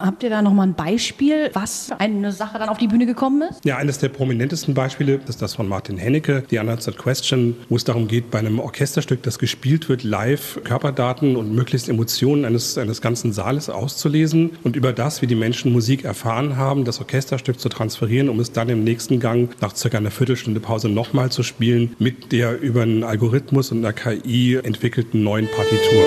Habt ihr da nochmal ein Beispiel, was für eine Sache dann auf die Bühne gekommen ist? Ja, eines der prominentesten Beispiele ist das von Martin Hennecke, The Unanswered Question, wo es darum geht, bei einem Orchesterstück, das gespielt wird, live Körperdaten und möglichst Emotionen eines, eines ganzen Saales auszulesen und über das, wie die Menschen Musik erfahren haben, das Orchesterstück zu transferieren, um es dann im nächsten Gang nach circa einer Viertelstunde Pause nochmal zu spielen mit der über einen Algorithmus und einer KI entwickelten neuen Partitur.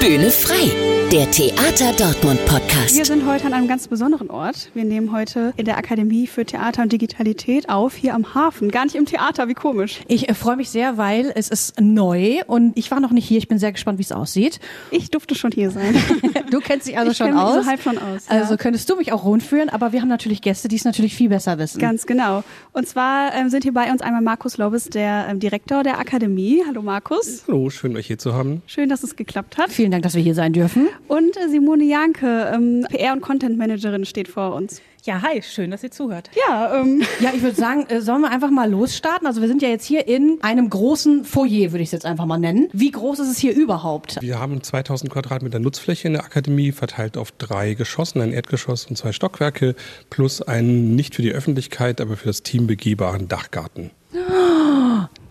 Bühne frei, der Theater Dortmund Podcast. Wir sind heute an einem ganz besonderen Ort. Wir nehmen heute in der Akademie für Theater und Digitalität auf, hier am Hafen. Gar nicht im Theater, wie komisch. Ich äh, freue mich sehr, weil es ist neu und ich war noch nicht hier. Ich bin sehr gespannt, wie es aussieht. Ich durfte schon hier sein. Du kennst dich also Ich schon kenn mich aus. so halb schon aus, ja. Also könntest du mich auch rundführen, aber wir haben natürlich Gäste, die es natürlich viel besser wissen. Ganz genau. Und zwar ähm, sind hier bei uns einmal Markus Lobes, der ähm, Direktor der Akademie. Hallo Markus. Hallo, schön euch hier zu haben. Schön, dass es geklappt hat. Vielen Dank, dass wir hier sein dürfen. Und äh, Simone Janke, ähm, PR- und Content-Managerin, steht vor uns. Ja, hi, schön, dass ihr zuhört. Ja, ähm, Ja, ich würde sagen, äh, sollen wir einfach mal losstarten? Also wir sind ja jetzt hier in einem großen Foyer, würde ich es jetzt einfach mal nennen. Wie groß ist es hier überhaupt? Wir haben 2000 Quadratmeter Nutzfläche in der Akademie, verteilt auf drei Geschossen, ein Erdgeschoss und zwei Stockwerke, plus einen nicht für die Öffentlichkeit, aber für das Team begehbaren Dachgarten.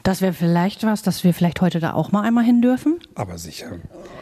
Das wäre vielleicht was, dass wir vielleicht heute da auch mal einmal hin dürfen. Aber sicher.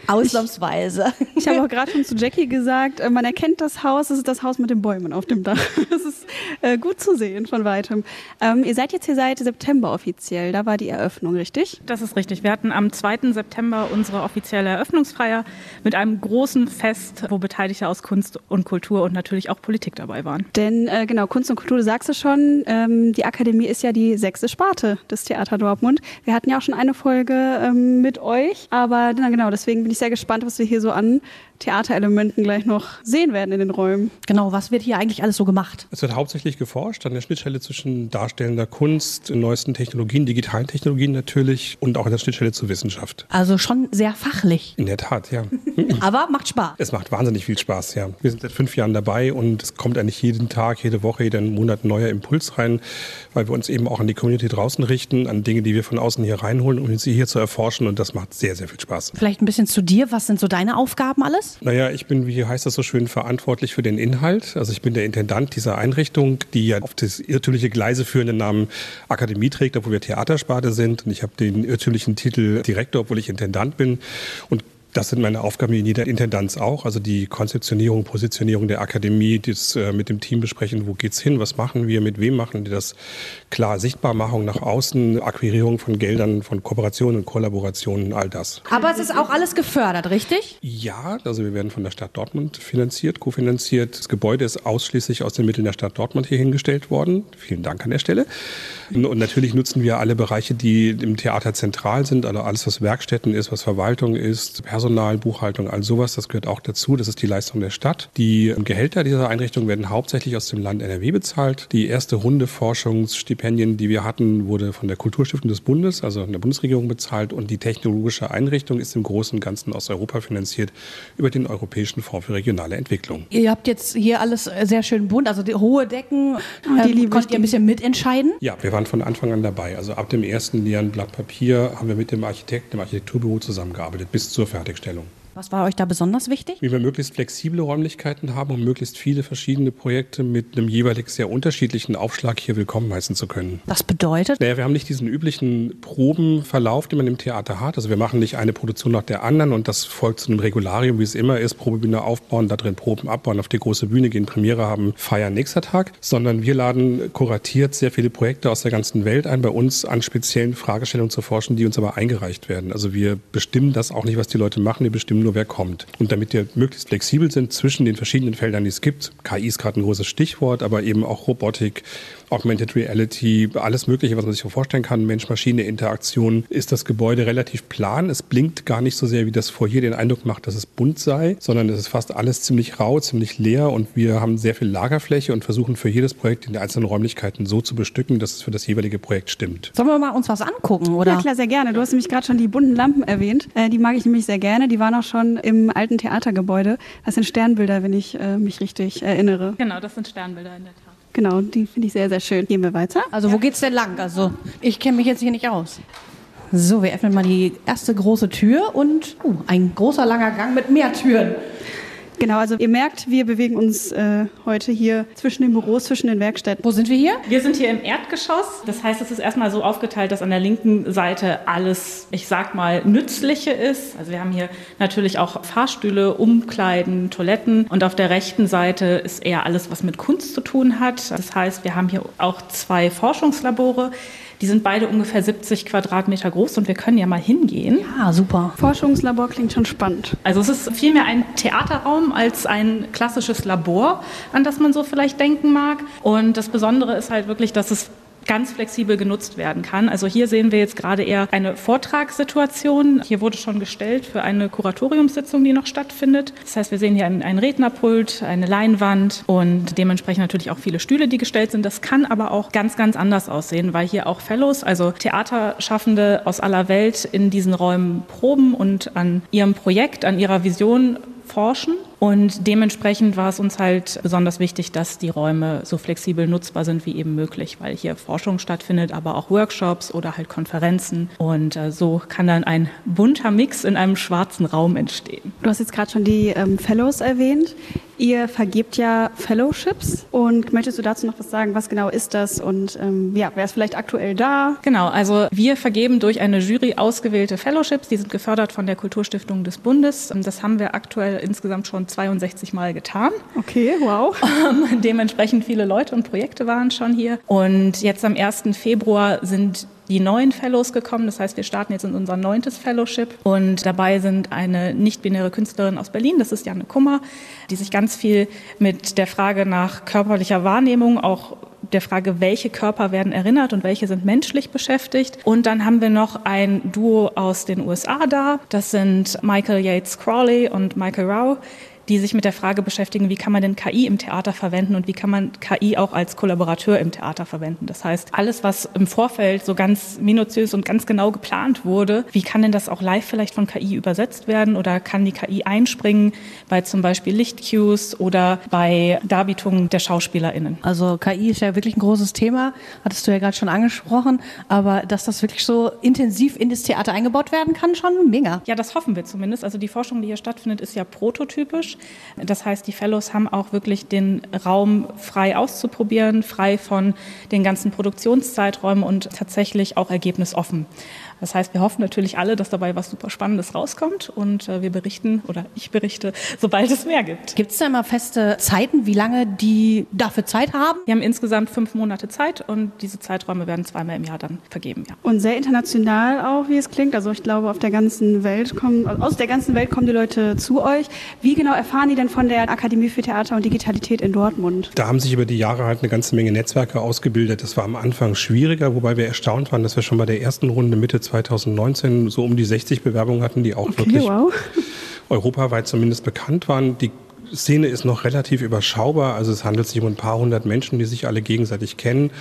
Ausnahmsweise. ich habe auch gerade schon zu Jackie gesagt, äh, man erkennt das Haus, es ist das Haus mit den Bäumen auf dem Dach. Das ist äh, gut zu sehen von weitem. Ähm, ihr seid jetzt hier seit September offiziell, da war die Eröffnung, richtig? Das ist richtig. Wir hatten am 2. September unsere offizielle Eröffnungsfeier mit einem großen Fest, wo Beteiligte aus Kunst und Kultur und natürlich auch Politik dabei waren. Denn äh, genau, Kunst und Kultur, du sagst es schon, ähm, die Akademie ist ja die sechste Sparte des Theater Dortmund. Wir hatten ja auch schon eine Folge ähm, mit euch, aber na, genau, deswegen bin ich sehr gespannt, was wir hier so an Theaterelementen gleich noch sehen werden in den Räumen. Genau, was wird hier eigentlich alles so gemacht? Es wird hauptsächlich geforscht an der Schnittstelle zwischen darstellender Kunst, neuesten Technologien, digitalen Technologien natürlich und auch an der Schnittstelle zur Wissenschaft. Also schon sehr fachlich. In der Tat, ja. Aber macht Spaß. Es macht wahnsinnig viel Spaß, ja. Wir sind seit fünf Jahren dabei und es kommt eigentlich jeden Tag, jede Woche, jeden Monat ein neuer Impuls rein, weil wir uns eben auch an die Community draußen richten, an Dinge, die wir von außen hier reinholen, um sie hier zu erforschen und das macht sehr, sehr viel Spaß. Vielleicht ein bisschen zu dir. Was sind so deine Aufgaben alles? Naja, ich bin, wie heißt das so schön, verantwortlich für den Inhalt. Also ich bin der Intendant dieser Einrichtung, die ja auf das irrtümliche Gleise führende Namen Akademie trägt, obwohl wir Theatersparte sind. Und ich habe den irrtümlichen Titel Direktor, obwohl ich Intendant bin. Und das sind meine Aufgaben in jeder Intendanz auch. Also die Konzeptionierung, Positionierung der Akademie, das äh, mit dem Team besprechen, wo geht's hin, was machen wir, mit wem machen wir das, klar Sichtbarmachung nach außen, Akquirierung von Geldern, von Kooperationen und Kollaborationen, all das. Aber es ist auch alles gefördert, richtig? Ja, also wir werden von der Stadt Dortmund finanziert, kofinanziert. Das Gebäude ist ausschließlich aus den Mitteln der Stadt Dortmund hier hingestellt worden. Vielen Dank an der Stelle. Und natürlich nutzen wir alle Bereiche, die im Theater zentral sind, also alles, was Werkstätten ist, was Verwaltung ist, Personal, Buchhaltung, all sowas, das gehört auch dazu. Das ist die Leistung der Stadt. Die Gehälter dieser Einrichtung werden hauptsächlich aus dem Land NRW bezahlt. Die erste Runde Forschungsstipendien, die wir hatten, wurde von der Kulturstiftung des Bundes, also von der Bundesregierung bezahlt. Und die technologische Einrichtung ist im Großen und Ganzen aus Europa finanziert über den Europäischen Fonds für regionale Entwicklung. Ihr habt jetzt hier alles sehr schön bunt, also die hohe Decken. die ähm, liebe konnt ich, ihr ein bisschen mitentscheiden? Ja, wir waren von Anfang an dabei. Also ab dem ersten leeren Blatt Papier haben wir mit dem Architekten, dem Architekturbüro zusammengearbeitet bis zur Fertigstellung. Stellung. Was war euch da besonders wichtig? Wie wir möglichst flexible Räumlichkeiten haben, um möglichst viele verschiedene Projekte mit einem jeweilig sehr unterschiedlichen Aufschlag hier willkommen heißen zu können. Das bedeutet, Naja, wir haben nicht diesen üblichen Probenverlauf, den man im Theater hat. Also wir machen nicht eine Produktion nach der anderen und das folgt zu einem Regularium, wie es immer ist. Probebühne aufbauen, da drin Proben abbauen, auf die große Bühne gehen, Premiere haben, feiern nächster Tag. Sondern wir laden kuratiert sehr viele Projekte aus der ganzen Welt ein, bei uns an speziellen Fragestellungen zu forschen, die uns aber eingereicht werden. Also wir bestimmen das auch nicht, was die Leute machen, wir bestimmen nur, wer kommt. Und damit wir möglichst flexibel sind zwischen den verschiedenen Feldern, die es gibt, KI ist gerade ein großes Stichwort, aber eben auch Robotik, Augmented Reality, alles Mögliche, was man sich so vorstellen kann, Mensch-Maschine-Interaktion, ist das Gebäude relativ plan. Es blinkt gar nicht so sehr, wie das Foyer den Eindruck macht, dass es bunt sei, sondern es ist fast alles ziemlich rau, ziemlich leer und wir haben sehr viel Lagerfläche und versuchen für jedes Projekt in den einzelnen Räumlichkeiten so zu bestücken, dass es für das jeweilige Projekt stimmt. sollen wir mal uns was angucken, oder? Ja, klar, sehr gerne. Du hast nämlich gerade schon die bunten Lampen erwähnt. Äh, die mag ich nämlich sehr gerne. Die waren auch schon im alten Theatergebäude. Das sind Sternbilder, wenn ich äh, mich richtig erinnere. Genau, das sind Sternbilder in der Tat. Genau, die finde ich sehr, sehr schön. Gehen wir weiter. Also wo geht's denn lang? Also ich kenne mich jetzt hier nicht aus. So, wir öffnen mal die erste große Tür und uh, ein großer langer Gang mit mehr Türen. Genau, also ihr merkt, wir bewegen uns äh, heute hier zwischen den Büros, zwischen den Werkstätten. Wo sind wir hier? Wir sind hier im Erdgeschoss. Das heißt, es ist erstmal so aufgeteilt, dass an der linken Seite alles, ich sag mal, Nützliche ist. Also wir haben hier natürlich auch Fahrstühle, Umkleiden, Toiletten. Und auf der rechten Seite ist eher alles, was mit Kunst zu tun hat. Das heißt, wir haben hier auch zwei Forschungslabore. Die sind beide ungefähr 70 Quadratmeter groß und wir können ja mal hingehen. Ah, super. Forschungslabor klingt schon spannend. Also es ist vielmehr ein Theaterraum als ein klassisches Labor, an das man so vielleicht denken mag. Und das Besondere ist halt wirklich, dass es ganz flexibel genutzt werden kann. Also hier sehen wir jetzt gerade eher eine Vortragssituation. Hier wurde schon gestellt für eine Kuratoriumssitzung, die noch stattfindet. Das heißt, wir sehen hier ein, ein Rednerpult, eine Leinwand und dementsprechend natürlich auch viele Stühle, die gestellt sind. Das kann aber auch ganz, ganz anders aussehen, weil hier auch Fellows, also Theaterschaffende aus aller Welt in diesen Räumen proben und an ihrem Projekt, an ihrer Vision forschen. Und dementsprechend war es uns halt besonders wichtig, dass die Räume so flexibel nutzbar sind wie eben möglich, weil hier Forschung stattfindet, aber auch Workshops oder halt Konferenzen. Und äh, so kann dann ein bunter Mix in einem schwarzen Raum entstehen. Du hast jetzt gerade schon die ähm, Fellows erwähnt. Ihr vergebt ja Fellowships und möchtest du dazu noch was sagen? Was genau ist das und ähm, ja, wer ist vielleicht aktuell da? Genau, also wir vergeben durch eine Jury ausgewählte Fellowships, die sind gefördert von der Kulturstiftung des Bundes. Das haben wir aktuell insgesamt schon 62 Mal getan. Okay, wow. Ähm, dementsprechend viele Leute und Projekte waren schon hier. Und jetzt am 1. Februar sind die neuen Fellows gekommen. Das heißt, wir starten jetzt in unser neuntes Fellowship und dabei sind eine nicht-binäre Künstlerin aus Berlin, das ist Janne Kummer, die sich ganz viel mit der Frage nach körperlicher Wahrnehmung, auch der Frage, welche Körper werden erinnert und welche sind menschlich beschäftigt. Und dann haben wir noch ein Duo aus den USA da. Das sind Michael Yates Crawley und Michael Rao die sich mit der Frage beschäftigen, wie kann man denn KI im Theater verwenden und wie kann man KI auch als Kollaborateur im Theater verwenden. Das heißt, alles, was im Vorfeld so ganz minutiös und ganz genau geplant wurde, wie kann denn das auch live vielleicht von KI übersetzt werden oder kann die KI einspringen bei zum Beispiel Lichtcues oder bei Darbietungen der SchauspielerInnen? Also KI ist ja wirklich ein großes Thema, hattest du ja gerade schon angesprochen, aber dass das wirklich so intensiv in das Theater eingebaut werden kann, schon mega. Ja, das hoffen wir zumindest. Also die Forschung, die hier stattfindet, ist ja prototypisch. Das heißt, die Fellows haben auch wirklich den Raum frei auszuprobieren, frei von den ganzen Produktionszeiträumen und tatsächlich auch ergebnisoffen. Das heißt, wir hoffen natürlich alle, dass dabei was super Spannendes rauskommt und äh, wir berichten oder ich berichte, sobald es mehr gibt. Gibt es da immer feste Zeiten, wie lange die dafür Zeit haben? Wir haben insgesamt fünf Monate Zeit und diese Zeiträume werden zweimal im Jahr dann vergeben. Ja. Und sehr international auch, wie es klingt. Also ich glaube, auf der ganzen Welt kommen, aus der ganzen Welt kommen die Leute zu euch. Wie genau erfahren die denn von der Akademie für Theater und Digitalität in Dortmund? Da haben sich über die Jahre halt eine ganze Menge Netzwerke ausgebildet. Das war am Anfang schwieriger, wobei wir erstaunt waren, dass wir schon bei der ersten Runde Mitte 2019 so um die 60 Bewerbungen hatten, die auch okay, wirklich wow. europaweit zumindest bekannt waren. Die Szene ist noch relativ überschaubar. Also es handelt sich um ein paar hundert Menschen, die sich alle gegenseitig kennen.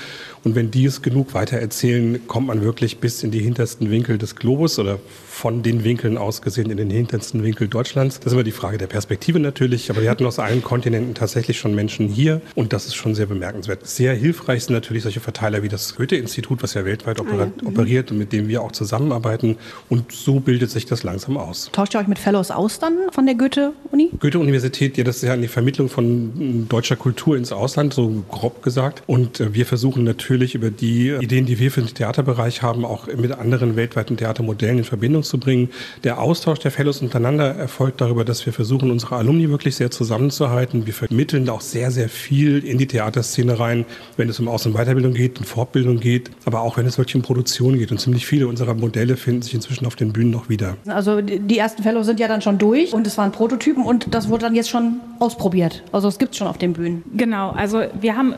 Und wenn die es genug weitererzählen, kommt man wirklich bis in die hintersten Winkel des Globus oder von den Winkeln aus gesehen in den hintersten Winkel Deutschlands. Das ist immer die Frage der Perspektive natürlich. Aber wir hatten aus allen Kontinenten tatsächlich schon Menschen hier. Und das ist schon sehr bemerkenswert. Sehr hilfreich sind natürlich solche Verteiler wie das Goethe-Institut, was ja weltweit ah, ja. Mhm. operiert und mit dem wir auch zusammenarbeiten. Und so bildet sich das langsam aus. Tauscht ihr euch mit Fellows aus dann von der Goethe-Uni? Goethe-Universität ja, das ist ja eine Vermittlung von deutscher Kultur ins Ausland, so grob gesagt. Und äh, wir versuchen natürlich über die Ideen, die wir für den Theaterbereich haben, auch mit anderen weltweiten Theatermodellen in Verbindung zu bringen. Der Austausch der Fellows untereinander erfolgt darüber, dass wir versuchen, unsere Alumni wirklich sehr zusammenzuhalten. Wir vermitteln auch sehr, sehr viel in die Theaterszene rein, wenn es um Aus- und Weiterbildung geht, um Fortbildung geht, aber auch wenn es wirklich um Produktion geht. Und ziemlich viele unserer Modelle finden sich inzwischen auf den Bühnen noch wieder. Also die ersten Fellows sind ja dann schon durch und es waren Prototypen und das wurde dann jetzt schon ausprobiert. Also es gibt es schon auf den Bühnen. Genau, also wir haben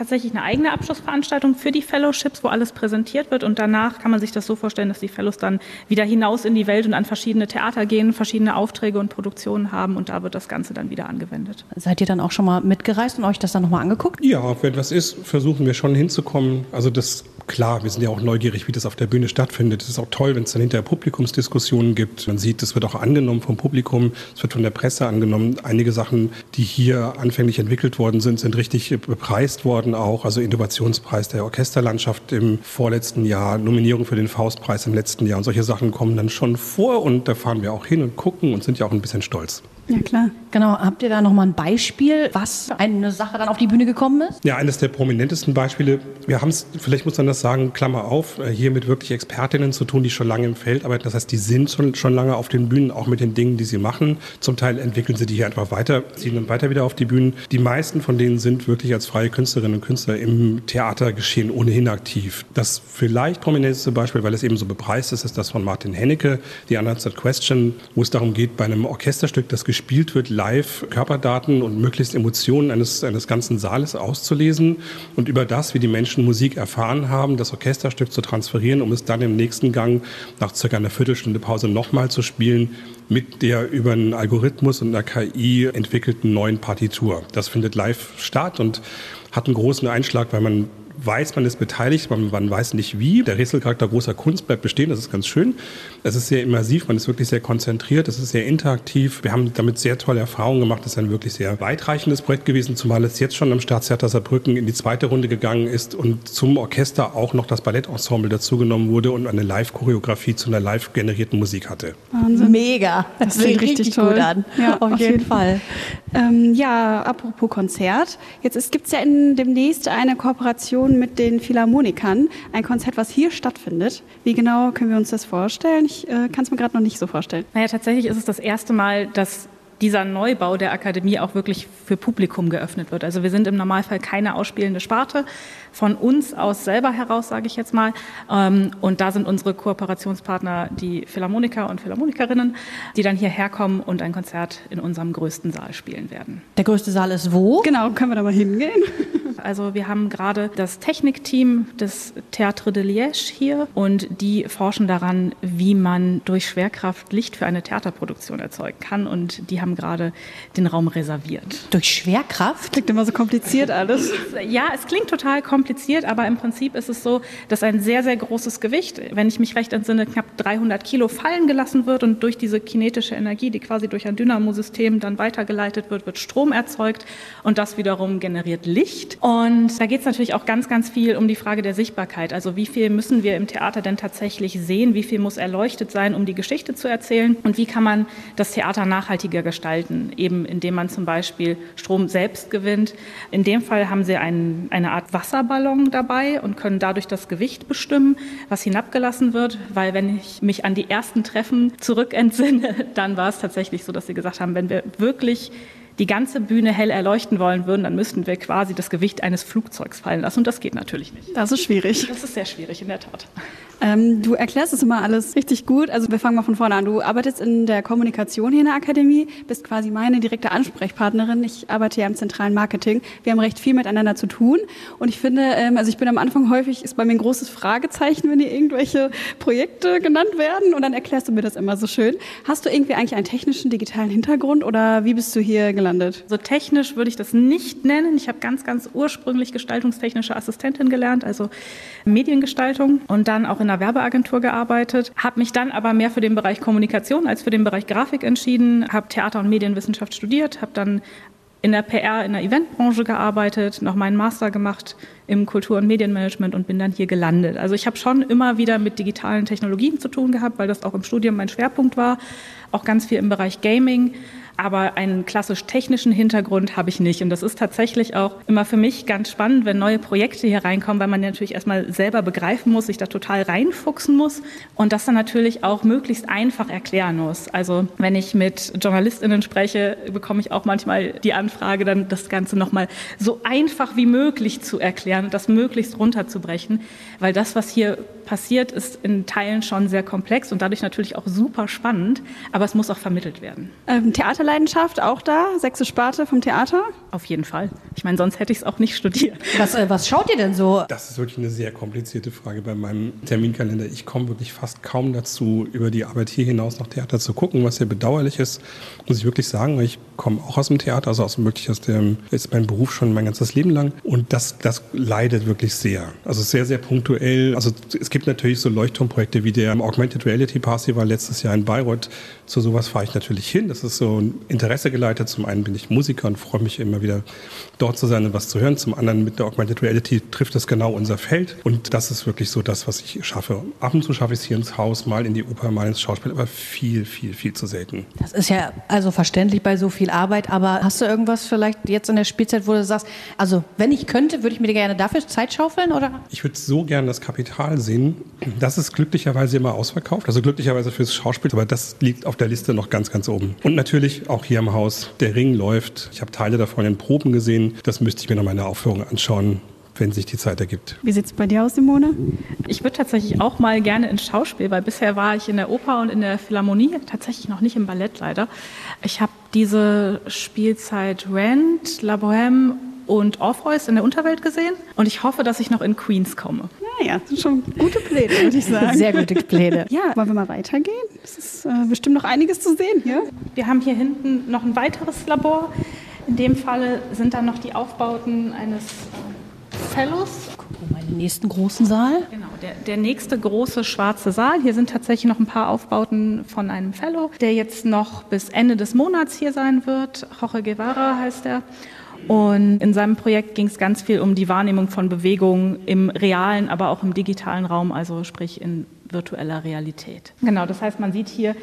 tatsächlich eine eigene Abschlussveranstaltung für die Fellowships, wo alles präsentiert wird. Und danach kann man sich das so vorstellen, dass die Fellows dann wieder hinaus in die Welt und an verschiedene Theater gehen, verschiedene Aufträge und Produktionen haben. Und da wird das Ganze dann wieder angewendet. Seid ihr dann auch schon mal mitgereist und euch das dann nochmal angeguckt? Ja, wenn was ist, versuchen wir schon hinzukommen. Also das klar, wir sind ja auch neugierig, wie das auf der Bühne stattfindet. Es ist auch toll, wenn es dann hinterher Publikumsdiskussionen gibt. Man sieht, es wird auch angenommen vom Publikum, es wird von der Presse angenommen. Einige Sachen, die hier anfänglich entwickelt worden sind, sind richtig bepreist worden auch. Also Innovationspreis der Orchesterlandschaft im vorletzten Jahr, Nominierung für den Faustpreis im letzten Jahr und solche Sachen kommen dann schon vor und da fahren wir auch hin und gucken und sind ja auch ein bisschen stolz. Ja, klar. Genau, habt ihr da nochmal ein Beispiel, was eine Sache dann auf die Bühne gekommen ist? Ja, eines der prominentesten Beispiele. Wir haben es, vielleicht muss man das sagen, Klammer auf, äh, hier mit wirklich Expertinnen zu tun, die schon lange im Feld arbeiten. Das heißt, die sind schon, schon lange auf den Bühnen, auch mit den Dingen, die sie machen. Zum Teil entwickeln sie die hier einfach weiter, ziehen dann weiter wieder auf die Bühnen. Die meisten von denen sind wirklich als freie Künstlerinnen und Künstler im Theatergeschehen ohnehin aktiv. Das vielleicht prominenteste Beispiel, weil es eben so bepreist ist, ist das von Martin Hennecke, The Unanswered Question, wo es darum geht, bei einem Orchesterstück, das gespielt wird, live Körperdaten und möglichst Emotionen eines, eines ganzen Saales auszulesen und über das, wie die Menschen Musik erfahren haben, das Orchesterstück zu transferieren, um es dann im nächsten Gang nach circa einer Viertelstunde Pause nochmal zu spielen mit der über einen Algorithmus und einer KI entwickelten neuen Partitur. Das findet live statt und hat einen großen Einschlag, weil man weiß, man ist beteiligt, man, man weiß nicht wie. Der Rätselcharakter großer Kunst bleibt bestehen, das ist ganz schön. Es ist sehr immersiv, man ist wirklich sehr konzentriert, es ist sehr interaktiv. Wir haben damit sehr tolle Erfahrungen gemacht. Das ist ein wirklich sehr weitreichendes Projekt gewesen, zumal es jetzt schon am Staatstheater Saarbrücken in die zweite Runde gegangen ist und zum Orchester auch noch das Ballettensemble dazugenommen wurde und eine Live-Choreografie zu einer live generierten Musik hatte. Wahnsinn. Mega. Das klingt richtig toll. gut an. Ja, auf, jeden Fall. Ähm, ja, apropos Konzert. Jetzt gibt es ja in demnächst eine Kooperation mit den Philharmonikern. Ein Konzert, was hier stattfindet. Wie genau können wir uns das vorstellen? Ich äh, kann es mir gerade noch nicht so vorstellen. Naja, tatsächlich ist es das erste Mal, dass dieser Neubau der Akademie auch wirklich für Publikum geöffnet wird. Also wir sind im Normalfall keine ausspielende Sparte, von uns aus selber heraus, sage ich jetzt mal. Ähm, und da sind unsere Kooperationspartner die Philharmoniker und Philharmonikerinnen, die dann hierher kommen und ein Konzert in unserem größten Saal spielen werden. Der größte Saal ist wo? Genau, können wir da mal hingehen? Also wir haben gerade das Technikteam des Théâtre de Liège hier und die forschen daran, wie man durch Schwerkraft Licht für eine Theaterproduktion erzeugen kann und die haben gerade den Raum reserviert. Durch Schwerkraft? Klingt immer so kompliziert alles. Ja, es klingt total kompliziert, aber im Prinzip ist es so, dass ein sehr, sehr großes Gewicht, wenn ich mich recht entsinne, knapp 300 Kilo fallen gelassen wird und durch diese kinetische Energie, die quasi durch ein Dynamosystem dann weitergeleitet wird, wird Strom erzeugt und das wiederum generiert Licht. Und da geht es natürlich auch ganz, ganz viel um die Frage der Sichtbarkeit. Also wie viel müssen wir im Theater denn tatsächlich sehen? Wie viel muss erleuchtet sein, um die Geschichte zu erzählen? Und wie kann man das Theater nachhaltiger gestalten? Eben indem man zum Beispiel Strom selbst gewinnt. In dem Fall haben sie einen, eine Art Wasserballon dabei und können dadurch das Gewicht bestimmen, was hinabgelassen wird. Weil wenn ich mich an die ersten Treffen zurückentsinne, dann war es tatsächlich so, dass sie gesagt haben, wenn wir wirklich die ganze Bühne hell erleuchten wollen würden, dann müssten wir quasi das Gewicht eines Flugzeugs fallen lassen. Und das geht natürlich nicht. Das ist schwierig. Das ist sehr schwierig, in der Tat. Ähm, du erklärst es immer alles richtig gut. Also wir fangen mal von vorne an. Du arbeitest in der Kommunikation hier in der Akademie, bist quasi meine direkte Ansprechpartnerin. Ich arbeite ja im zentralen Marketing. Wir haben recht viel miteinander zu tun. Und ich finde, ähm, also ich bin am Anfang häufig, ist bei mir ein großes Fragezeichen, wenn hier irgendwelche Projekte genannt werden. Und dann erklärst du mir das immer so schön. Hast du irgendwie eigentlich einen technischen, digitalen Hintergrund oder wie bist du hier gelandet? So technisch würde ich das nicht nennen. Ich habe ganz, ganz ursprünglich gestaltungstechnische Assistentin gelernt, also Mediengestaltung und dann auch in einer Werbeagentur gearbeitet, habe mich dann aber mehr für den Bereich Kommunikation als für den Bereich Grafik entschieden, habe Theater- und Medienwissenschaft studiert, habe dann in der PR, in der Eventbranche gearbeitet, noch meinen Master gemacht im Kultur- und Medienmanagement und bin dann hier gelandet. Also ich habe schon immer wieder mit digitalen Technologien zu tun gehabt, weil das auch im Studium mein Schwerpunkt war, auch ganz viel im Bereich Gaming aber einen klassisch technischen Hintergrund habe ich nicht. Und das ist tatsächlich auch immer für mich ganz spannend, wenn neue Projekte hier reinkommen, weil man natürlich erstmal selber begreifen muss, sich da total reinfuchsen muss und das dann natürlich auch möglichst einfach erklären muss. Also wenn ich mit JournalistInnen spreche, bekomme ich auch manchmal die Anfrage, dann das Ganze nochmal so einfach wie möglich zu erklären und das möglichst runterzubrechen, weil das, was hier passiert, ist in Teilen schon sehr komplex und dadurch natürlich auch super spannend, aber es muss auch vermittelt werden. Ähm, Theaterleidenschaft auch da? Sechste Sparte vom Theater? Auf jeden Fall. Ich meine, sonst hätte ich es auch nicht studiert. Was, äh, was schaut ihr denn so? Das ist wirklich eine sehr komplizierte Frage bei meinem Terminkalender. Ich komme wirklich fast kaum dazu, über die Arbeit hier hinaus noch Theater zu gucken, was sehr bedauerlich ist, muss ich wirklich sagen, weil ich komme auch aus dem Theater, also aus wirklich aus dem, ist mein Beruf schon mein ganzes Leben lang und das, das leidet wirklich sehr. Also sehr, sehr punktuell. Also es gibt gibt natürlich so Leuchtturmprojekte wie der Augmented Reality Party war letztes Jahr in Bayreuth. Zu sowas fahre ich natürlich hin. Das ist so ein Interesse geleitet. Zum einen bin ich Musiker und freue mich immer wieder dort zu sein und was zu hören. Zum anderen mit der Augmented Reality trifft es genau unser Feld. Und das ist wirklich so das, was ich schaffe. Ab und zu schaffe ich es hier ins Haus, mal in die Oper, mal ins Schauspiel, aber viel, viel, viel zu selten. Das ist ja also verständlich bei so viel Arbeit, aber hast du irgendwas vielleicht jetzt in der Spielzeit, wo du sagst, also wenn ich könnte, würde ich mir gerne dafür Zeit schaufeln oder? Ich würde so gerne das Kapital sehen. Das ist glücklicherweise immer ausverkauft, also glücklicherweise fürs Schauspiel, aber das liegt auf der Liste noch ganz, ganz oben. Und natürlich auch hier im Haus, der Ring läuft. Ich habe Teile davon in Proben gesehen. Das müsste ich mir noch mal in der Aufführung anschauen wenn sich die Zeit ergibt. Wie sieht es bei dir aus, Simone? Ich würde tatsächlich auch mal gerne ins Schauspiel, weil bisher war ich in der Oper und in der Philharmonie, tatsächlich noch nicht im Ballett leider. Ich habe diese Spielzeit Rent, La Bohème und Orpheus in der Unterwelt gesehen und ich hoffe, dass ich noch in Queens komme. Naja, das sind schon gute Pläne, würde ich sagen. Sehr gute Pläne. Ja, wollen wir mal weitergehen? Es ist äh, bestimmt noch einiges zu sehen hier. Wir haben hier hinten noch ein weiteres Labor. In dem Falle sind dann noch die Aufbauten eines Fellows. Gucken wir mal den nächsten großen Saal. Genau, der, der nächste große schwarze Saal. Hier sind tatsächlich noch ein paar Aufbauten von einem Fellow, der jetzt noch bis Ende des Monats hier sein wird. Jorge Guevara heißt er. Und in seinem Projekt ging es ganz viel um die Wahrnehmung von Bewegung im realen, aber auch im digitalen Raum, also sprich in virtueller Realität. Genau, das heißt, man sieht hier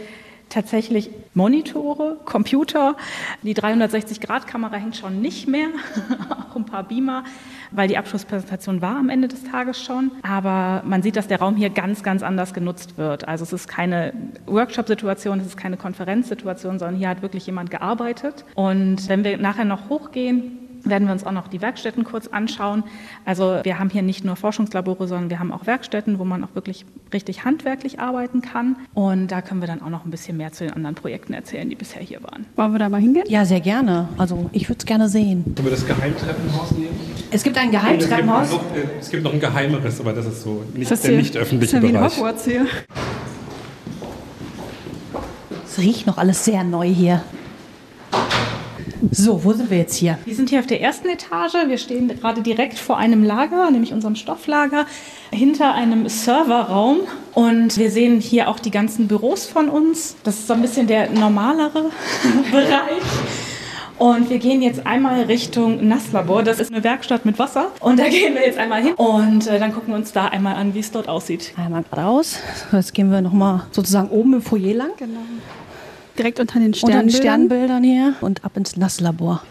tatsächlich Monitore, Computer. Die 360-Grad-Kamera hängt schon nicht mehr, auch ein paar Beamer, weil die Abschlusspräsentation war am Ende des Tages schon. Aber man sieht, dass der Raum hier ganz, ganz anders genutzt wird. Also es ist keine Workshop-Situation, es ist keine Konferenzsituation, sondern hier hat wirklich jemand gearbeitet. Und wenn wir nachher noch hochgehen, werden wir uns auch noch die Werkstätten kurz anschauen. Also wir haben hier nicht nur Forschungslabore, sondern wir haben auch Werkstätten, wo man auch wirklich richtig handwerklich arbeiten kann. Und da können wir dann auch noch ein bisschen mehr zu den anderen Projekten erzählen, die bisher hier waren. Wollen wir da mal hingehen? Ja, sehr gerne. Also ich würde es gerne sehen. Wollen wir das Geheimtreppenhaus nehmen? Es gibt ein Geheimtreppenhaus. Es gibt, noch, es gibt noch ein geheimeres, aber das ist so nicht, das der hier, nicht öffentliche ist ja wie Bereich. Hogwarts hier. Es riecht noch alles sehr neu hier. So, wo sind wir jetzt hier? Wir sind hier auf der ersten Etage. Wir stehen gerade direkt vor einem Lager, nämlich unserem Stofflager, hinter einem Serverraum. Und wir sehen hier auch die ganzen Büros von uns. Das ist so ein bisschen der normalere Bereich. Und wir gehen jetzt einmal Richtung Nasslabor. Das ist eine Werkstatt mit Wasser. Und da gehen wir jetzt einmal hin. Und äh, dann gucken wir uns da einmal an, wie es dort aussieht. Einmal geradeaus. Jetzt gehen wir nochmal sozusagen oben im Foyer lang. Genau. Direkt unter den Unter den Sternbildern. Sternbildern hier und ab ins Nasslabor.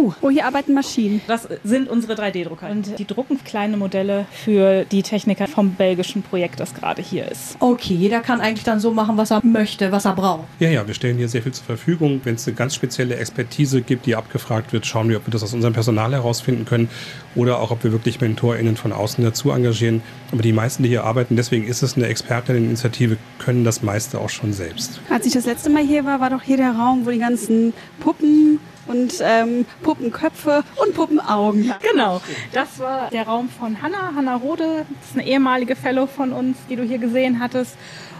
Oh, oh, hier arbeiten Maschinen. Das sind unsere 3D-Drucker. Und die drucken kleine Modelle für die Techniker vom belgischen Projekt, das gerade hier ist. Okay, jeder kann eigentlich dann so machen, was er möchte, was er braucht. Ja, ja, wir stellen hier sehr viel zur Verfügung. Wenn es eine ganz spezielle Expertise gibt, die abgefragt wird, schauen wir, ob wir das aus unserem Personal herausfinden können oder auch, ob wir wirklich MentorInnen von außen dazu engagieren. Aber die meisten, die hier arbeiten, deswegen ist es eine Experteninitiative, können das meiste auch schon selbst. Als ich das letzte Mal hier war, war doch hier der Raum, wo die ganzen Puppen und ähm, Puppenköpfe und Puppenaugen. Genau, das war der Raum von Hanna, Hanna Rode. Das ist eine ehemalige Fellow von uns, die du hier gesehen hattest.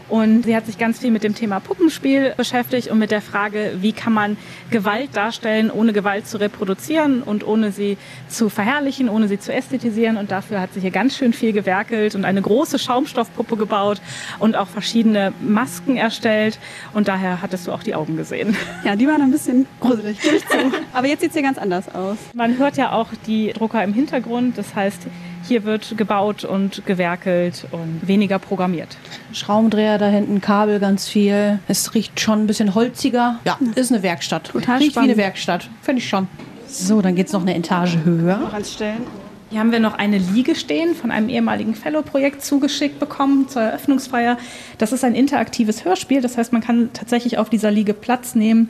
Und sie hat sich ganz viel mit dem Thema Puppenspiel beschäftigt und mit der Frage, wie kann man Gewalt darstellen, ohne Gewalt zu reproduzieren und ohne sie zu verherrlichen, ohne sie zu ästhetisieren. Und dafür hat sie hier ganz schön viel gewerkelt und eine große Schaumstoffpuppe gebaut und auch verschiedene Masken erstellt. Und daher hattest du auch die Augen gesehen. Ja, die waren ein bisschen gruselig, gebe ich zu. Aber jetzt sieht es hier ganz anders aus. Man hört ja auch die Drucker im Hintergrund. Das heißt, hier wird gebaut und gewerkelt und weniger programmiert. Schraubendreher da hinten, Kabel ganz viel. Es riecht schon ein bisschen holziger. Ja, ist eine Werkstatt. Total riecht spannend. wie eine Werkstatt. Finde ich schon. So, dann geht es noch eine Etage höher. Noch ans Stellen. Hier haben wir noch eine Liege stehen von einem ehemaligen Fellow-Projekt zugeschickt bekommen zur Eröffnungsfeier. Das ist ein interaktives Hörspiel. Das heißt, man kann tatsächlich auf dieser Liege Platz nehmen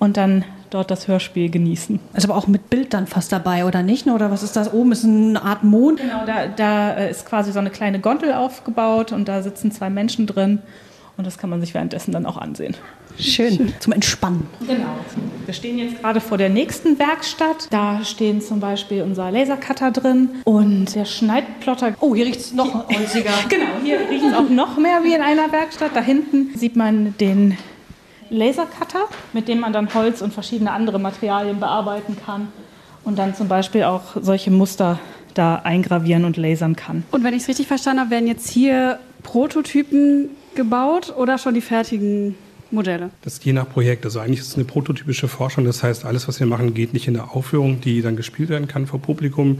und dann dort das Hörspiel genießen. Ist aber auch mit Bild dann fast dabei, oder nicht? Oder was ist das? Oben ist eine Art Mond. Genau, da, da äh, ist quasi so eine kleine Gondel aufgebaut und da sitzen zwei Menschen drin. Und das kann man sich währenddessen dann auch ansehen. Schön. Zum Entspannen. Genau. Wir stehen jetzt gerade vor der nächsten Werkstatt. Da stehen zum Beispiel unser Lasercutter drin und der Schneidplotter. Oh, hier riecht es noch holziger. Genau, hier riecht es auch noch mehr wie in einer Werkstatt. Da hinten sieht man den Lasercutter, mit dem man dann Holz und verschiedene andere Materialien bearbeiten kann und dann zum Beispiel auch solche Muster da eingravieren und lasern kann. Und wenn ich es richtig verstanden habe, werden jetzt hier Prototypen gebaut oder schon die fertigen Modelle? Das ist je nach Projekt. Also eigentlich ist es eine prototypische Forschung. Das heißt, alles, was wir machen, geht nicht in eine Aufführung, die dann gespielt werden kann vor Publikum,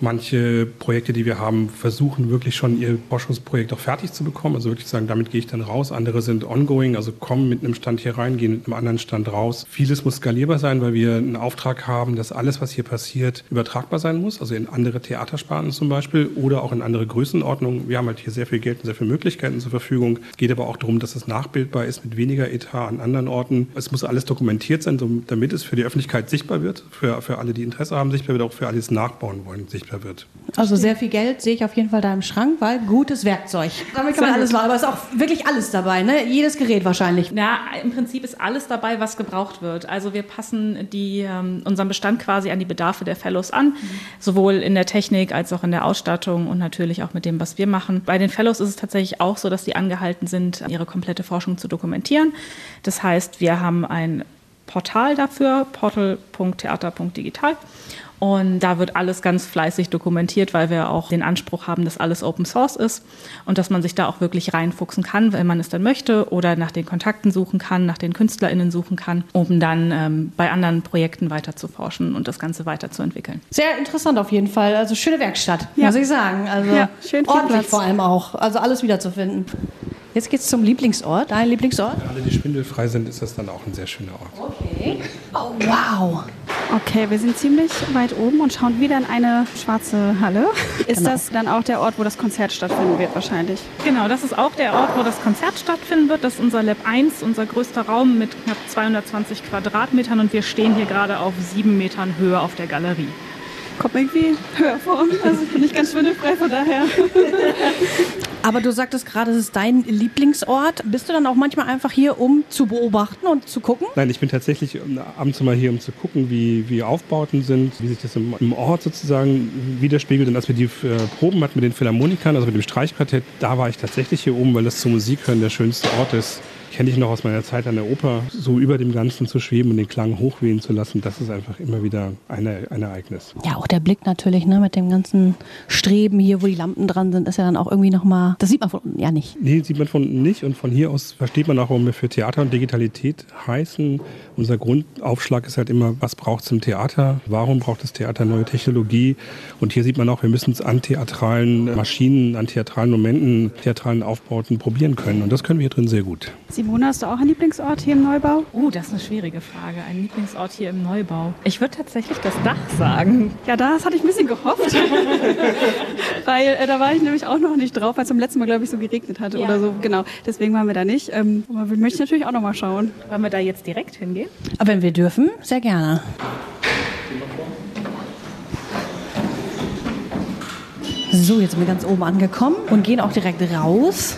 Manche Projekte, die wir haben, versuchen wirklich schon ihr Forschungsprojekt auch fertig zu bekommen. Also wirklich sagen, damit gehe ich dann raus. Andere sind ongoing, also kommen mit einem Stand hier rein, gehen mit einem anderen Stand raus. Vieles muss skalierbar sein, weil wir einen Auftrag haben, dass alles, was hier passiert, übertragbar sein muss. Also in andere Theatersparten zum Beispiel oder auch in andere Größenordnungen. Wir haben halt hier sehr viel Geld und sehr viele Möglichkeiten zur Verfügung. Es geht aber auch darum, dass es nachbildbar ist mit weniger Etat an anderen Orten. Es muss alles dokumentiert sein, damit es für die Öffentlichkeit sichtbar wird, für, für alle, die Interesse haben, sichtbar wird, auch für alle, die es nachbauen wollen, sichtbar sichtbar wird. Also sehr viel Geld sehe ich auf jeden Fall da im Schrank, weil gutes Werkzeug. Damit kann man alles machen, aber es ist auch wirklich alles dabei, ne? Jedes Gerät wahrscheinlich. Ja, im Prinzip ist alles dabei, was gebraucht wird. Also wir passen die, ähm, unseren Bestand quasi an die Bedarfe der Fellows an, mhm. sowohl in der Technik als auch in der Ausstattung und natürlich auch mit dem, was wir machen. Bei den Fellows ist es tatsächlich auch so, dass sie angehalten sind, ihre komplette Forschung zu dokumentieren. Das heißt, wir haben ein Portal dafür, portal.theater.digital. Und da wird alles ganz fleißig dokumentiert, weil wir auch den Anspruch haben, dass alles Open Source ist und dass man sich da auch wirklich reinfuchsen kann, wenn man es dann möchte oder nach den Kontakten suchen kann, nach den KünstlerInnen suchen kann, um dann ähm, bei anderen Projekten weiter zu forschen und das Ganze weiterzuentwickeln. Sehr interessant auf jeden Fall. Also schöne Werkstatt, ja. muss ich sagen. Also ja, schön ordentlich Platz. vor allem auch. Also alles wiederzufinden. Jetzt geht es zum Lieblingsort. Dein Lieblingsort? Wenn alle die Spindel frei sind, ist das dann auch ein sehr schöner Ort. Okay. Oh, wow. Okay, wir sind ziemlich weit oben und schauen wieder in eine schwarze Halle. Ist genau. das dann auch der Ort, wo das Konzert stattfinden wird wahrscheinlich? Genau, das ist auch der Ort, wo das Konzert stattfinden wird. Das ist unser Lab 1, unser größter Raum mit knapp 220 Quadratmetern und wir stehen hier gerade auf sieben Metern Höhe auf der Galerie kommt irgendwie höher vor. Also bin ich ganz schwindelfrei von daher. Aber du sagtest gerade, es ist dein Lieblingsort. Bist du dann auch manchmal einfach hier, um zu beobachten und zu gucken? Nein, ich bin tatsächlich abends mal hier, um zu gucken, wie, wie Aufbauten sind, wie sich das im, im Ort sozusagen widerspiegelt. Und als wir die äh, Proben hatten mit den Philharmonikern, also mit dem Streichquartett, da war ich tatsächlich hier oben, weil das zum Musikhören der schönste Ort ist kenne ich noch aus meiner Zeit an der Oper, so über dem Ganzen zu schweben und den Klang hochwehen zu lassen, das ist einfach immer wieder eine, ein Ereignis. Ja, auch der Blick natürlich, ne, mit dem ganzen Streben hier, wo die Lampen dran sind, ist ja dann auch irgendwie nochmal, das sieht man von unten ja nicht. Nee, sieht man von unten nicht und von hier aus versteht man auch, warum wir für Theater und Digitalität heißen. Unser Grundaufschlag ist halt immer, was braucht es im Theater? Warum braucht das Theater neue Technologie? Und hier sieht man auch, wir müssen es an theatralen Maschinen, an theatralen Momenten, theatralen Aufbauten probieren können. Und das können wir hier drin sehr gut. Simone, hast du auch einen Lieblingsort hier im Neubau? Uh, das ist eine schwierige Frage. Ein Lieblingsort hier im Neubau. Ich würde tatsächlich das Dach sagen. Ja, das hatte ich ein bisschen gehofft. weil äh, da war ich nämlich auch noch nicht drauf, weil es zum letzten Mal, glaube ich, so geregnet hatte ja. oder so. Genau, deswegen waren wir da nicht. Ähm, aber wir möchten natürlich auch noch mal schauen. Wollen wir da jetzt direkt hingehen? Aber wenn wir dürfen, sehr gerne. So, jetzt sind wir ganz oben angekommen und gehen auch direkt raus.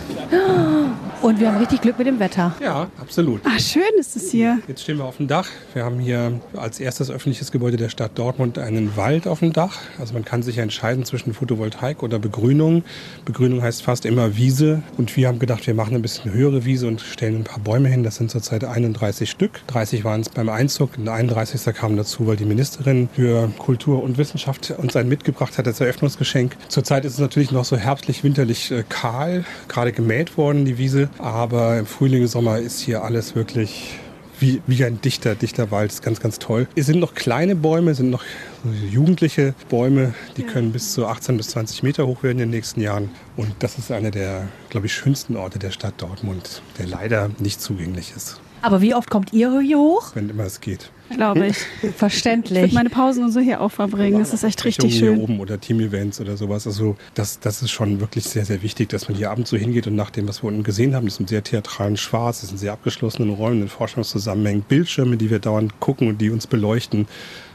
Und wir haben richtig Glück mit dem Wetter. Ja, absolut. Ach, schön ist es hier. Jetzt stehen wir auf dem Dach. Wir haben hier als erstes öffentliches Gebäude der Stadt Dortmund einen Wald auf dem Dach. Also man kann sich entscheiden zwischen Photovoltaik oder Begrünung. Begrünung heißt fast immer Wiese. Und wir haben gedacht, wir machen ein bisschen höhere Wiese und stellen ein paar Bäume hin. Das sind zurzeit 31 Stück. 30 waren es beim Einzug. Und 31. kam dazu, weil die Ministerin für Kultur und Wissenschaft uns einen mitgebracht hat als Eröffnungsgeschenk. Zurzeit ist es natürlich noch so herbstlich, winterlich äh, kahl. Gerade gemäht worden, die Wiese. Aber im Frühling, Sommer ist hier alles wirklich wie, wie ein dichter, dichter Wald. Das ist ganz, ganz toll. Es sind noch kleine Bäume, sind noch jugendliche Bäume, die können bis zu 18 bis 20 Meter hoch werden in den nächsten Jahren. Und das ist einer der, glaube ich, schönsten Orte der Stadt Dortmund, der leider nicht zugänglich ist. Aber wie oft kommt ihr hier hoch? Wenn immer es geht. Glaube ich. Verständlich. Ich würde meine Pausen und so hier auch verbringen. Das ist echt richtig schön. Hier oben oder Team-Events oder sowas. Also das, das ist schon wirklich sehr, sehr wichtig, dass man hier abends so hingeht und nach dem, was wir unten gesehen haben, das sind sehr theatralen Schwarz, das sind sehr abgeschlossenen Räumen, in Forschungszusammenhängen, Bildschirme, die wir dauernd gucken und die uns beleuchten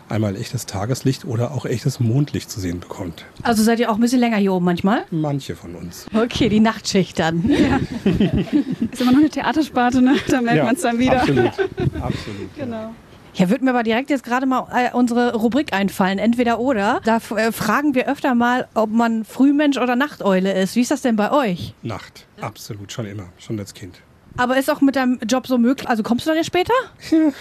einmal echtes Tageslicht oder auch echtes Mondlicht zu sehen bekommt. Also seid ihr auch ein bisschen länger hier oben manchmal? Manche von uns. Okay, die Nachtschicht dann. Ja. Ist immer noch eine Theatersparte, ne? Da merkt ja, man es dann wieder. Absolut. absolut genau. Ja, wird mir aber direkt jetzt gerade mal äh, unsere Rubrik einfallen, entweder oder. Da äh, fragen wir öfter mal, ob man Frühmensch oder Nachteule ist. Wie ist das denn bei euch? Nacht, absolut, schon immer, schon als Kind. Aber ist auch mit deinem Job so möglich? Also kommst du dann ja später?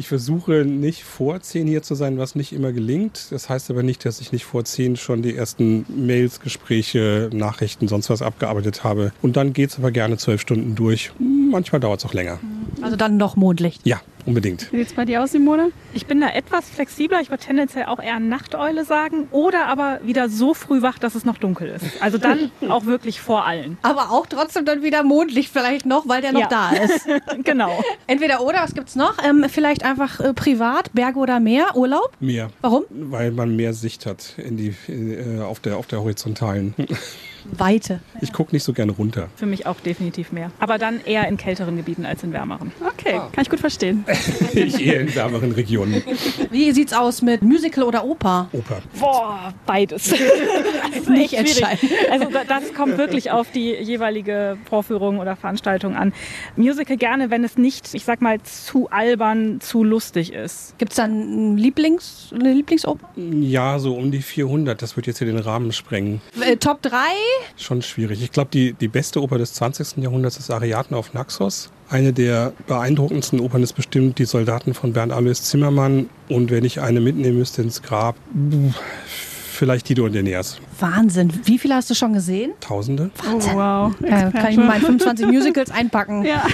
Ich versuche nicht vor zehn hier zu sein, was nicht immer gelingt. Das heißt aber nicht, dass ich nicht vor zehn schon die ersten Mails, Gespräche, Nachrichten, sonst was abgearbeitet habe. Und dann geht es aber gerne zwölf Stunden durch. Manchmal dauert es auch länger. Also dann noch Mondlicht. Ja, unbedingt. Wie sieht's bei dir aus, Simone? Ich bin da etwas flexibler. Ich würde tendenziell auch eher Nachteule sagen. Oder aber wieder so früh wach, dass es noch dunkel ist. Also dann auch wirklich vor allen. Aber auch trotzdem dann wieder Mondlicht vielleicht noch, weil der noch Ja. da ist. genau. Entweder oder, was gibt's noch? Ähm, vielleicht einfach äh, privat, Berge oder Meer, Urlaub? Mehr. Warum? Weil man mehr Sicht hat in die, äh, auf, der, auf der horizontalen. Weite. Ich gucke nicht so gerne runter. Für mich auch definitiv mehr. Aber dann eher in kälteren Gebieten als in wärmeren. Okay, kann ich gut verstehen. Ich eher in wärmeren Regionen. Wie sieht's aus mit Musical oder Oper? Oper. Boah, beides. Nicht entscheiden. Also da- das kommt wirklich auf die jeweilige Vorführung oder Veranstaltung an. Musical gerne, wenn es nicht, ich sag mal, zu albern, zu lustig ist. Gibt's dann ein Lieblings, eine Lieblingsoper? Ja, so um die 400. Das wird jetzt hier den Rahmen sprengen. Äh, Top 3? Schon schwierig. Ich glaube, die, die beste Oper des 20. Jahrhunderts ist Ariadne auf Naxos. Eine der beeindruckendsten Opern ist bestimmt Die Soldaten von Bernd Alois Zimmermann. Und wenn ich eine mitnehmen müsste ins Grab, vielleicht Tito und Aeneas. Wahnsinn. Wie viele hast du schon gesehen? Tausende. Oh, wow. Äh, kann ich mir meine 25 Musicals einpacken. Ja.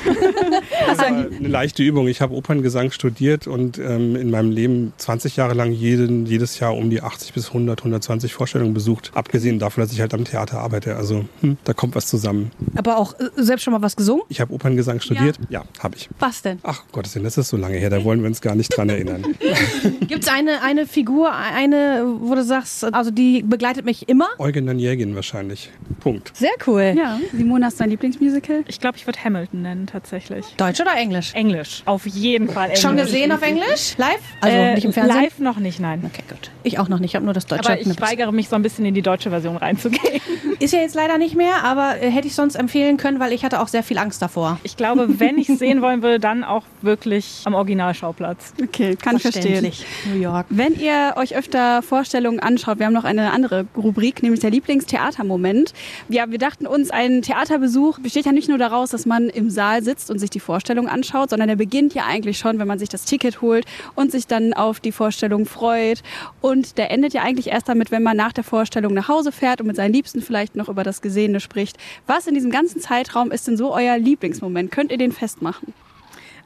Das war eine leichte Übung. Ich habe Operngesang studiert und ähm, in meinem Leben 20 Jahre lang jeden, jedes Jahr um die 80 bis 100, 120 Vorstellungen besucht. Abgesehen davon, dass ich halt am Theater arbeite. Also hm, da kommt was zusammen. Aber auch äh, selbst schon mal was gesungen? Ich habe Operngesang studiert. Ja, habe ich. Was denn? Ach Gottes Willen, das ist so lange her. Da wollen wir uns gar nicht dran erinnern. Gibt's eine, eine Figur, eine, wo du sagst, also die begleitet mich immer? Eugen Danielgin wahrscheinlich. Punkt. Sehr cool. Ja, Simone, hast du dein Lieblingsmusical? Ich glaube, ich würde Hamilton nennen tatsächlich. Deutsch oder Englisch? Englisch. Auf jeden Fall Englisch. Schon gesehen auf Englisch? Live? Also äh, nicht im Fernsehen? Live noch nicht, nein. Okay, gut. Ich auch noch nicht. Ich habe nur das Deutsche. Aber ich weigere mich so ein bisschen in die deutsche Version reinzugehen. Ist ja jetzt leider nicht mehr, aber äh, hätte ich sonst empfehlen können, weil ich hatte auch sehr viel Angst davor. Ich glaube, wenn ich es sehen wollen würde, dann auch wirklich am Originalschauplatz. Okay, kann ich verstehen. Verständlich. New York. Wenn ihr euch öfter Vorstellungen anschaut, wir haben noch eine andere Rubrik, nämlich der Lieblingstheatermoment. Ja, wir dachten uns, ein Theaterbesuch besteht ja nicht nur daraus, dass man im Saal sitzt und sich die Vorstellung anschaut, sondern der beginnt ja eigentlich schon, wenn man sich das Ticket holt und sich dann auf die Vorstellung freut. Und der endet ja eigentlich erst damit, wenn man nach der Vorstellung nach Hause fährt und mit seinen Liebsten vielleicht noch über das Gesehene spricht. Was in diesem ganzen Zeitraum ist denn so euer Lieblingsmoment? Könnt ihr den festmachen?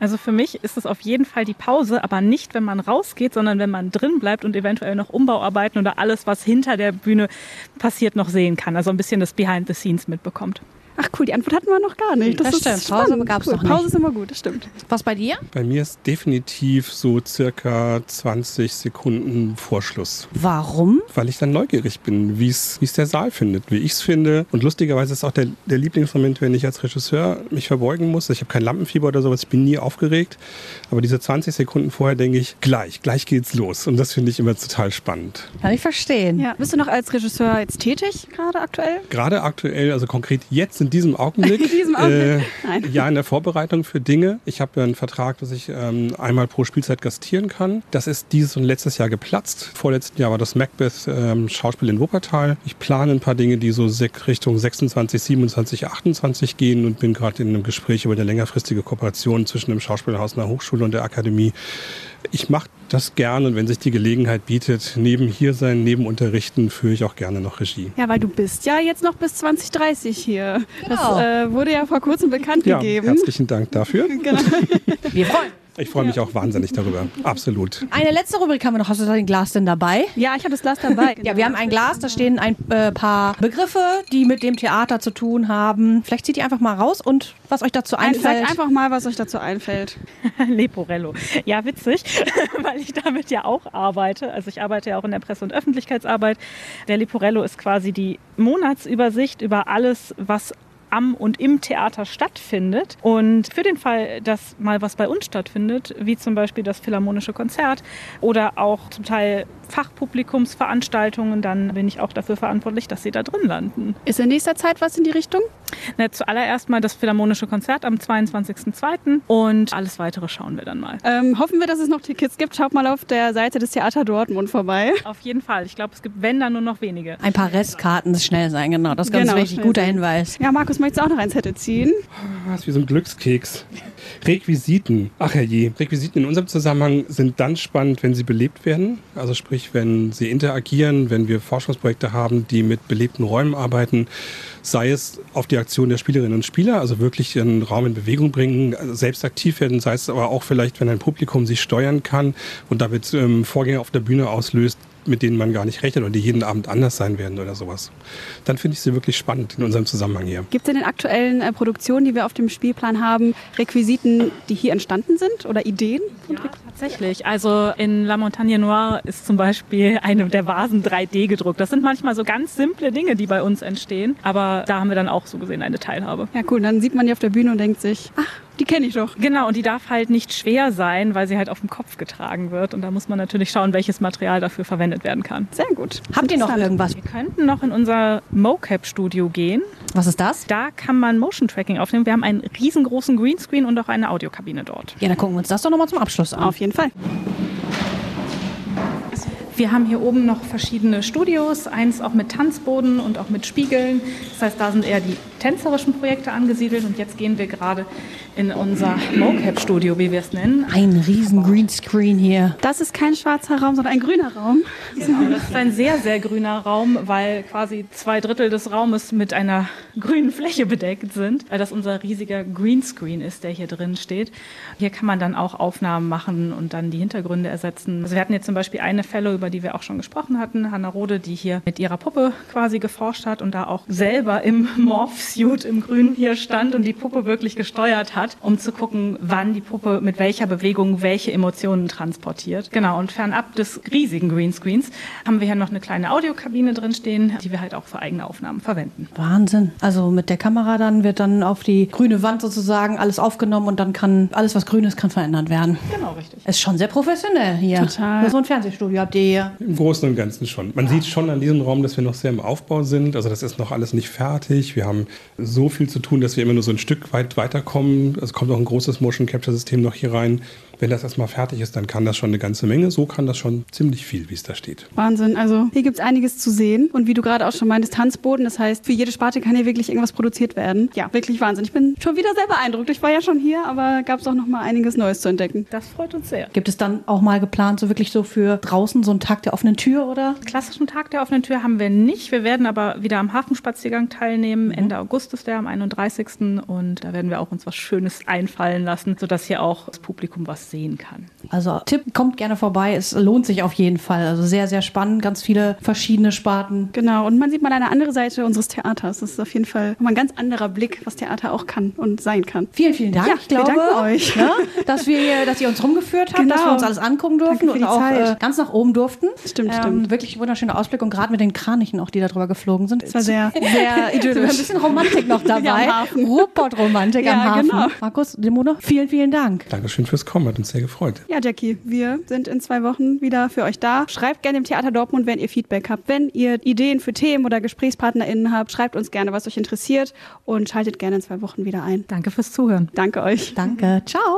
Also für mich ist es auf jeden Fall die Pause, aber nicht, wenn man rausgeht, sondern wenn man drin bleibt und eventuell noch Umbauarbeiten oder alles, was hinter der Bühne passiert, noch sehen kann. Also ein bisschen das Behind the Scenes mitbekommt. Ach cool, die Antwort hatten wir noch gar nicht. Das ist stimmt. spannend. Pause gab's cool. noch nicht. Pause ist immer gut, das stimmt. Was bei dir? Bei mir ist definitiv so circa 20 Sekunden Vorschluss. Warum? Weil ich dann neugierig bin, wie es es der Saal findet, wie ich es finde. Und lustigerweise ist auch der, der Lieblingsmoment, wenn ich als Regisseur mich verbeugen muss. Ich habe kein Lampenfieber oder sowas, ich bin nie aufgeregt. Aber diese 20 Sekunden vorher denke ich, gleich, gleich geht's los. Und das finde ich immer total spannend. Kann ich verstehen. Ja. Bist du noch als Regisseur jetzt tätig, gerade aktuell? Gerade aktuell, also konkret jetzt in diesem Augenblick. In diesem Augenblick? Äh, ja, in der Vorbereitung für Dinge. Ich habe ja einen Vertrag, dass ich ähm, einmal pro Spielzeit gastieren kann. Das ist dieses und letztes Jahr geplatzt. Vorletzten Jahr war das Macbeth ähm, Schauspiel in Wuppertal. Ich plane ein paar Dinge, die so Richtung 26, 27, 28 gehen und bin gerade in einem Gespräch über eine längerfristige Kooperation zwischen dem Schauspielhaus einer Hochschule und der Akademie. Ich mache das gerne und wenn sich die Gelegenheit bietet, neben hier sein, neben Unterrichten, führe ich auch gerne noch Regie. Ja, weil du bist ja jetzt noch bis 2030 hier. Genau. Das äh, wurde ja vor kurzem bekannt Ja, gegeben. herzlichen Dank dafür. Genau. Wir freuen. Ich freue mich auch wahnsinnig darüber. Absolut. Eine letzte Rubrik haben wir noch. Hast du da den Glas denn dabei? Ja, ich habe das Glas dabei. Ja, wir haben ein Glas, da stehen ein äh, paar Begriffe, die mit dem Theater zu tun haben. Vielleicht zieht ihr einfach mal raus und was euch dazu Ein, einfällt. sagt einfach mal, was euch dazu einfällt. Leporello. Ja, witzig, weil ich damit ja auch arbeite. Also ich arbeite ja auch in der Presse- und Öffentlichkeitsarbeit. Der Leporello ist quasi die Monatsübersicht über alles, was am und im Theater stattfindet. Und für den Fall, dass mal was bei uns stattfindet, wie zum Beispiel das Philharmonische Konzert oder auch zum Teil Fachpublikumsveranstaltungen, dann bin ich auch dafür verantwortlich, dass sie da drin landen. Ist in nächster Zeit was in die Richtung? Na, zuallererst mal das Philharmonische Konzert am 22.02. und alles weitere schauen wir dann mal. Ähm, hoffen wir, dass es noch Tickets gibt. Schaut mal auf der Seite des Theater Dortmund vorbei. Auf jeden Fall. Ich glaube, es gibt, wenn, dann nur noch wenige. Ein paar Restkarten, das schnell sein, genau. Das ist ganz Genau, wichtig. Guter sein. Hinweis. Ja, Markus, möchtest du auch noch ein Zettel ziehen? Das ist wie so ein Glückskeks. Requisiten. Ach herrje. Requisiten in unserem Zusammenhang sind dann spannend, wenn sie belebt werden. Also sprich, wenn sie interagieren, wenn wir Forschungsprojekte haben, die mit belebten Räumen arbeiten. Sei es auf die Aktion der Spielerinnen und Spieler, also wirklich den Raum in Bewegung bringen, selbst aktiv werden, sei es aber auch vielleicht, wenn ein Publikum sich steuern kann und damit ähm, Vorgänge auf der Bühne auslöst, mit denen man gar nicht rechnet und die jeden Abend anders sein werden oder sowas. Dann finde ich sie wirklich spannend in unserem Zusammenhang hier. Gibt es in den aktuellen äh, Produktionen, die wir auf dem Spielplan haben, Requisiten, die hier entstanden sind oder Ideen? Ja, tatsächlich. Also in La Montagne Noire ist zum Beispiel eine der Vasen 3D gedruckt. Das sind manchmal so ganz simple Dinge, die bei uns entstehen. Aber da haben wir dann auch so gesehen eine Teilhabe. Ja, cool. Dann sieht man die auf der Bühne und denkt sich, ach, die kenne ich doch. Genau, und die darf halt nicht schwer sein, weil sie halt auf dem Kopf getragen wird. Und da muss man natürlich schauen, welches Material dafür verwendet werden kann. Sehr gut. Habt ihr noch irgendwas? Wir könnten noch in unser MoCap-Studio gehen. Was ist das? Da kann man Motion Tracking aufnehmen. Wir haben einen riesengroßen Greenscreen und auch eine Audiokabine dort. Ja, dann gucken wir uns das doch nochmal zum Abschluss an. Auf jeden Fall. Wir haben hier oben noch verschiedene Studios, eins auch mit Tanzboden und auch mit Spiegeln. Das heißt, da sind eher die tänzerischen Projekte angesiedelt und jetzt gehen wir gerade in unser MoCap-Studio, wie wir es nennen. Ein riesen Greenscreen hier. Das ist kein schwarzer Raum, sondern ein grüner Raum. Genau, das ist ein sehr, sehr grüner Raum, weil quasi zwei Drittel des Raumes mit einer grünen Fläche bedeckt sind, weil das unser riesiger Greenscreen ist, der hier drin steht. Hier kann man dann auch Aufnahmen machen und dann die Hintergründe ersetzen. Also wir hatten jetzt zum Beispiel eine Fellow, über die wir auch schon gesprochen hatten, Hanna Rode, die hier mit ihrer Puppe quasi geforscht hat und da auch selber im Morph-Suit im Grün hier stand und die Puppe wirklich gesteuert hat, um zu gucken, wann die Puppe mit welcher Bewegung welche Emotionen transportiert. Genau, und fernab des riesigen Greenscreens haben wir hier noch eine kleine Audiokabine drin stehen, die wir halt auch für eigene Aufnahmen verwenden. Wahnsinn. Also mit der Kamera dann wird dann auf die grüne Wand sozusagen alles aufgenommen und dann kann alles, was grün ist, kann verändert werden. Genau, richtig. Ist schon sehr professionell hier. Total. So ein Fernsehstudio habt ihr hier. Im Großen und Ganzen schon. Man sieht schon an diesem Raum, dass wir noch sehr im Aufbau sind. Also das ist noch alles nicht fertig. Wir haben so viel zu tun, dass wir immer nur so ein Stück weit weiterkommen. Es kommt auch ein großes Motion Capture System noch hier rein. Wenn das erstmal fertig ist, dann kann das schon eine ganze Menge. So kann das schon ziemlich viel, wie es da steht. Wahnsinn. Also hier gibt es einiges zu sehen. Und wie du gerade auch schon meintest, Tanzboden. Das heißt, für jede Sparte kann hier wirklich irgendwas produziert werden. Ja, wirklich Wahnsinn. Ich bin schon wieder sehr beeindruckt. Ich war ja schon hier, aber gab es auch noch mal einiges Neues zu entdecken. Das freut uns sehr. Gibt es dann auch mal geplant, so wirklich so für draußen so einen Tag der offenen Tür oder? Klassischen Tag der offenen Tür haben wir nicht. Wir werden aber wieder am Hafenspaziergang teilnehmen. Ende August ist der, am 31. Und da werden wir auch uns was Schönes einfallen lassen, sodass hier auch das Publikum was sehen kann. Also Tipp, kommt gerne vorbei. Es lohnt sich auf jeden Fall. Also sehr, sehr spannend. Ganz viele verschiedene Sparten. Genau. Und man sieht mal eine andere Seite unseres Theaters. Das ist auf jeden Fall mal ein ganz anderer Blick, was Theater auch kann und sein kann. Vielen, vielen Dank. Ja, ich wir glaube, danken euch. Ne, dass, wir, dass ihr uns rumgeführt habt, Genau. dass wir uns alles angucken durften und die auch Zeit. äh, ganz nach oben durften. Stimmt, ähm, stimmt. Wirklich wunderschöner Ausblick und gerade mit den Kranichen auch, die da drüber geflogen sind. Es war sehr, sehr Ein idyllisch. bisschen Romantik noch Ja, dabei. am Hafen. Ruhrpott-Romantik am Ja, Hafen. genau. Markus, Demone, vielen, vielen Dank. Dankeschön fürs Kommen, hat uns sehr gefreut. Ja, Jackie, wir sind in zwei Wochen wieder für euch da. Schreibt gerne im Theater Dortmund, wenn ihr Feedback habt. Wenn ihr Ideen für Themen oder GesprächspartnerInnen habt, schreibt uns gerne, was euch interessiert und schaltet gerne in zwei Wochen wieder ein. Danke fürs Zuhören. Danke euch. Danke. Ciao.